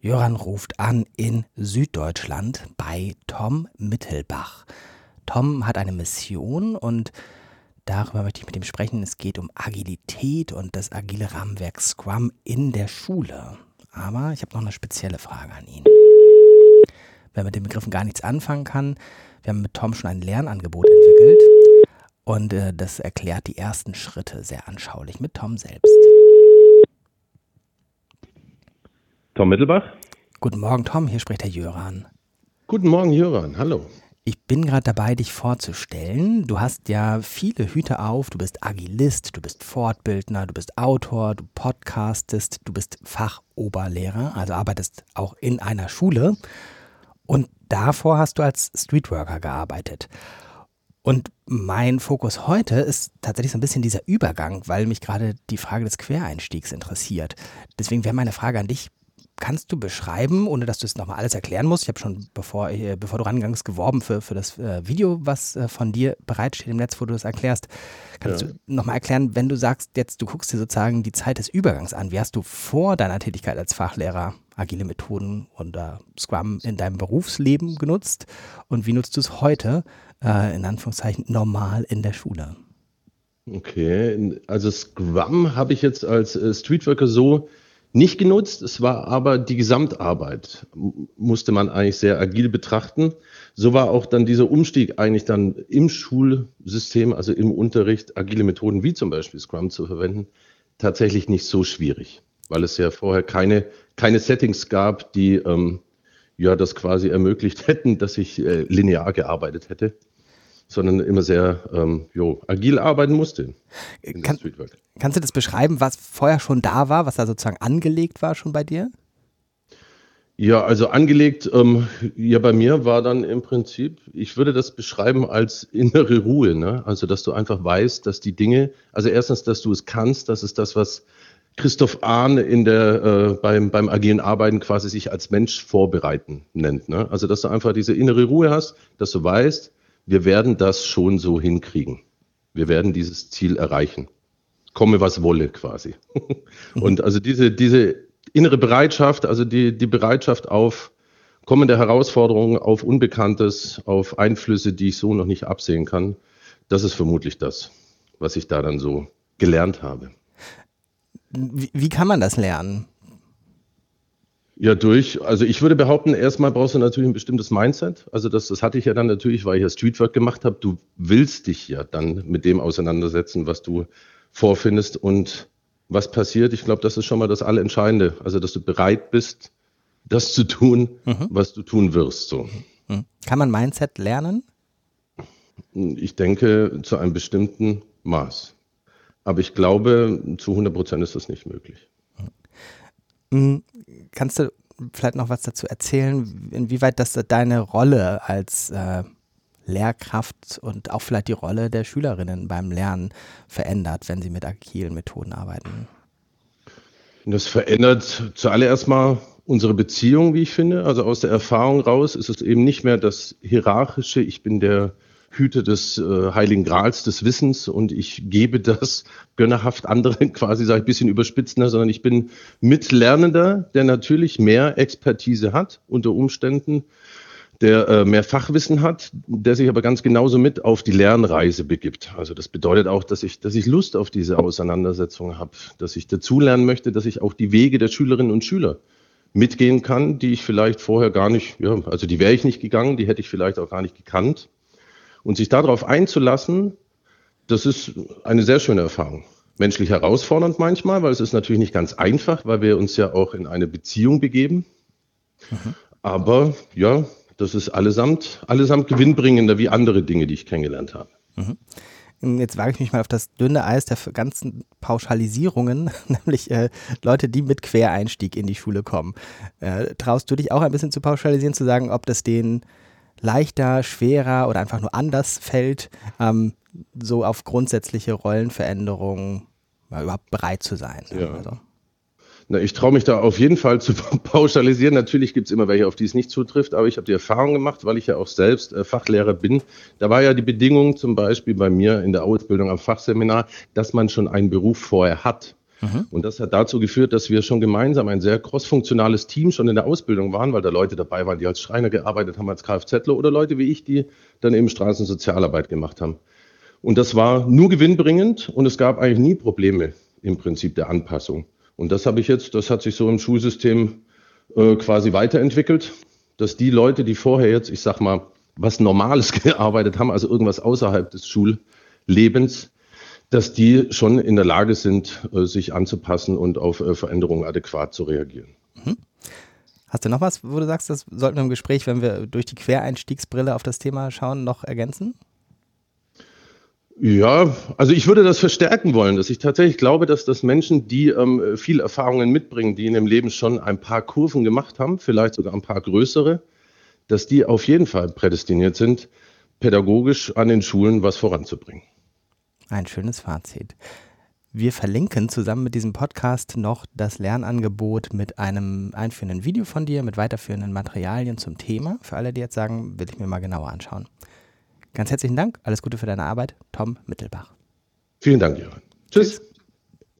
Jöran ruft an in Süddeutschland bei Tom Mittelbach. Tom hat eine Mission und darüber möchte ich mit ihm sprechen. Es geht um Agilität und das agile Rahmenwerk Scrum in der Schule. Aber ich habe noch eine spezielle Frage an ihn. Wer mit den Begriffen gar nichts anfangen kann, wir haben mit Tom schon ein Lernangebot entwickelt und äh, das erklärt die ersten Schritte sehr anschaulich mit Tom selbst. Tom Mittelbach. Guten Morgen, Tom. Hier spricht der Jöran. Guten Morgen, Jöran. Hallo. Ich bin gerade dabei, dich vorzustellen. Du hast ja viele Hüte auf. Du bist Agilist, du bist Fortbildner, du bist Autor, du podcastest, du bist Fachoberlehrer, also arbeitest auch in einer Schule. Und davor hast du als Streetworker gearbeitet. Und mein Fokus heute ist tatsächlich so ein bisschen dieser Übergang, weil mich gerade die Frage des Quereinstiegs interessiert. Deswegen wäre meine Frage an dich, kannst du beschreiben, ohne dass du es nochmal alles erklären musst? Ich habe schon, bevor, äh, bevor du rangangst, geworben für, für das äh, Video, was äh, von dir bereitsteht im Netz, wo du das erklärst. Kannst ja. du nochmal erklären, wenn du sagst, jetzt du guckst dir sozusagen die Zeit des Übergangs an, wie hast du vor deiner Tätigkeit als Fachlehrer agile Methoden und Scrum in deinem Berufsleben genutzt und wie nutzt du es heute, äh, in Anführungszeichen, normal in der Schule? Okay, also Scrum habe ich jetzt als äh, Streetworker so nicht genutzt. Es war aber die Gesamtarbeit, musste man eigentlich sehr agil betrachten. So war auch dann dieser Umstieg eigentlich dann im Schulsystem, also im Unterricht, agile Methoden wie zum Beispiel Scrum zu verwenden, tatsächlich nicht so schwierig, weil es ja vorher keine, keine Settings gab, die ähm, ja das quasi ermöglicht hätten, dass ich äh, linear gearbeitet hätte sondern immer sehr ähm, jo, agil arbeiten musste. Kann, kannst du das beschreiben, was vorher schon da war, was da sozusagen angelegt war schon bei dir? Ja, also angelegt, ähm, ja, bei mir war dann im Prinzip, ich würde das beschreiben als innere Ruhe, ne? Also, dass du einfach weißt, dass die Dinge, also erstens, dass du es kannst, das ist das, was Christoph Ahn in der, äh, beim, beim agilen Arbeiten quasi sich als Mensch vorbereiten nennt. Ne? Also, dass du einfach diese innere Ruhe hast, dass du weißt, wir werden das schon so hinkriegen. Wir werden dieses Ziel erreichen. Komme, was wolle, quasi. Und also diese, diese innere Bereitschaft, also die, die Bereitschaft auf kommende Herausforderungen, auf Unbekanntes, auf Einflüsse, die ich so noch nicht absehen kann, das ist vermutlich das, was ich da dann so gelernt habe. Wie, wie kann man das lernen? Ja, durch. Also ich würde behaupten, erstmal brauchst du natürlich ein bestimmtes Mindset. Also das, das hatte ich ja dann natürlich, weil ich ja Streetwork gemacht habe. Du willst dich ja dann mit dem auseinandersetzen, was du vorfindest und was passiert. Ich glaube, das ist schon mal das Allerentscheidende. Also, dass du bereit bist, das zu tun, mhm. was du tun wirst. So. Mhm. Kann man Mindset lernen? Ich denke, zu einem bestimmten Maß. Aber ich glaube, zu 100 Prozent ist das nicht möglich. Mhm. Kannst du vielleicht noch was dazu erzählen, inwieweit das deine Rolle als äh, Lehrkraft und auch vielleicht die Rolle der Schülerinnen beim Lernen verändert, wenn sie mit agilen Methoden arbeiten? Das verändert zuallererst mal unsere Beziehung, wie ich finde. Also aus der Erfahrung raus ist es eben nicht mehr das hierarchische, ich bin der Hüter des äh, Heiligen Grals des Wissens und ich gebe das gönnerhaft anderen quasi, sage ich, ein bisschen überspitzender, sondern ich bin Mitlernender, der natürlich mehr Expertise hat unter Umständen, der äh, mehr Fachwissen hat, der sich aber ganz genauso mit auf die Lernreise begibt. Also das bedeutet auch, dass ich, dass ich Lust auf diese Auseinandersetzung habe, dass ich dazulernen möchte, dass ich auch die Wege der Schülerinnen und Schüler mitgehen kann, die ich vielleicht vorher gar nicht, ja, also die wäre ich nicht gegangen, die hätte ich vielleicht auch gar nicht gekannt. Und sich darauf einzulassen, das ist eine sehr schöne Erfahrung. Menschlich herausfordernd manchmal, weil es ist natürlich nicht ganz einfach, weil wir uns ja auch in eine Beziehung begeben. Mhm. Aber ja, das ist allesamt, allesamt gewinnbringender wie andere Dinge, die ich kennengelernt habe. Mhm. Jetzt wage ich mich mal auf das dünne Eis der ganzen Pauschalisierungen, nämlich äh, Leute, die mit Quereinstieg in die Schule kommen. Äh, traust du dich auch ein bisschen zu pauschalisieren, zu sagen, ob das denen leichter, schwerer oder einfach nur anders fällt, ähm, so auf grundsätzliche Rollenveränderungen ja, überhaupt bereit zu sein. Ja. Also. Na, ich traue mich da auf jeden Fall zu pauschalisieren. Natürlich gibt es immer welche, auf die es nicht zutrifft, aber ich habe die Erfahrung gemacht, weil ich ja auch selbst äh, Fachlehrer bin. Da war ja die Bedingung zum Beispiel bei mir in der Ausbildung am Fachseminar, dass man schon einen Beruf vorher hat. Mhm. Und das hat dazu geführt, dass wir schon gemeinsam ein sehr crossfunktionales Team schon in der Ausbildung waren, weil da Leute dabei waren, die als Schreiner gearbeitet haben, als Kfzler oder Leute wie ich, die dann eben Straßensozialarbeit gemacht haben. Und das war nur gewinnbringend und es gab eigentlich nie Probleme im Prinzip der Anpassung. Und das habe ich jetzt, das hat sich so im Schulsystem äh, quasi weiterentwickelt, dass die Leute, die vorher jetzt, ich sag mal, was Normales gearbeitet haben, also irgendwas außerhalb des Schullebens, dass die schon in der Lage sind, äh, sich anzupassen und auf äh, Veränderungen adäquat zu reagieren. Mhm. Hast du noch was, wo du sagst, das sollten wir im Gespräch, wenn wir durch die Quereinstiegsbrille auf das Thema schauen, noch ergänzen? Ja, also ich würde das verstärken wollen, dass ich tatsächlich glaube, dass das Menschen, die ähm, viel Erfahrungen mitbringen, die in dem Leben schon ein paar Kurven gemacht haben, vielleicht sogar ein paar größere, dass die auf jeden Fall prädestiniert sind, pädagogisch an den Schulen was voranzubringen. Ein schönes Fazit. Wir verlinken zusammen mit diesem Podcast noch das Lernangebot mit einem einführenden Video von dir, mit weiterführenden Materialien zum Thema. Für alle, die jetzt sagen, will ich mir mal genauer anschauen. Ganz herzlichen Dank, alles Gute für deine Arbeit, Tom Mittelbach. Vielen Dank, Jörn. Tschüss. Tschüss.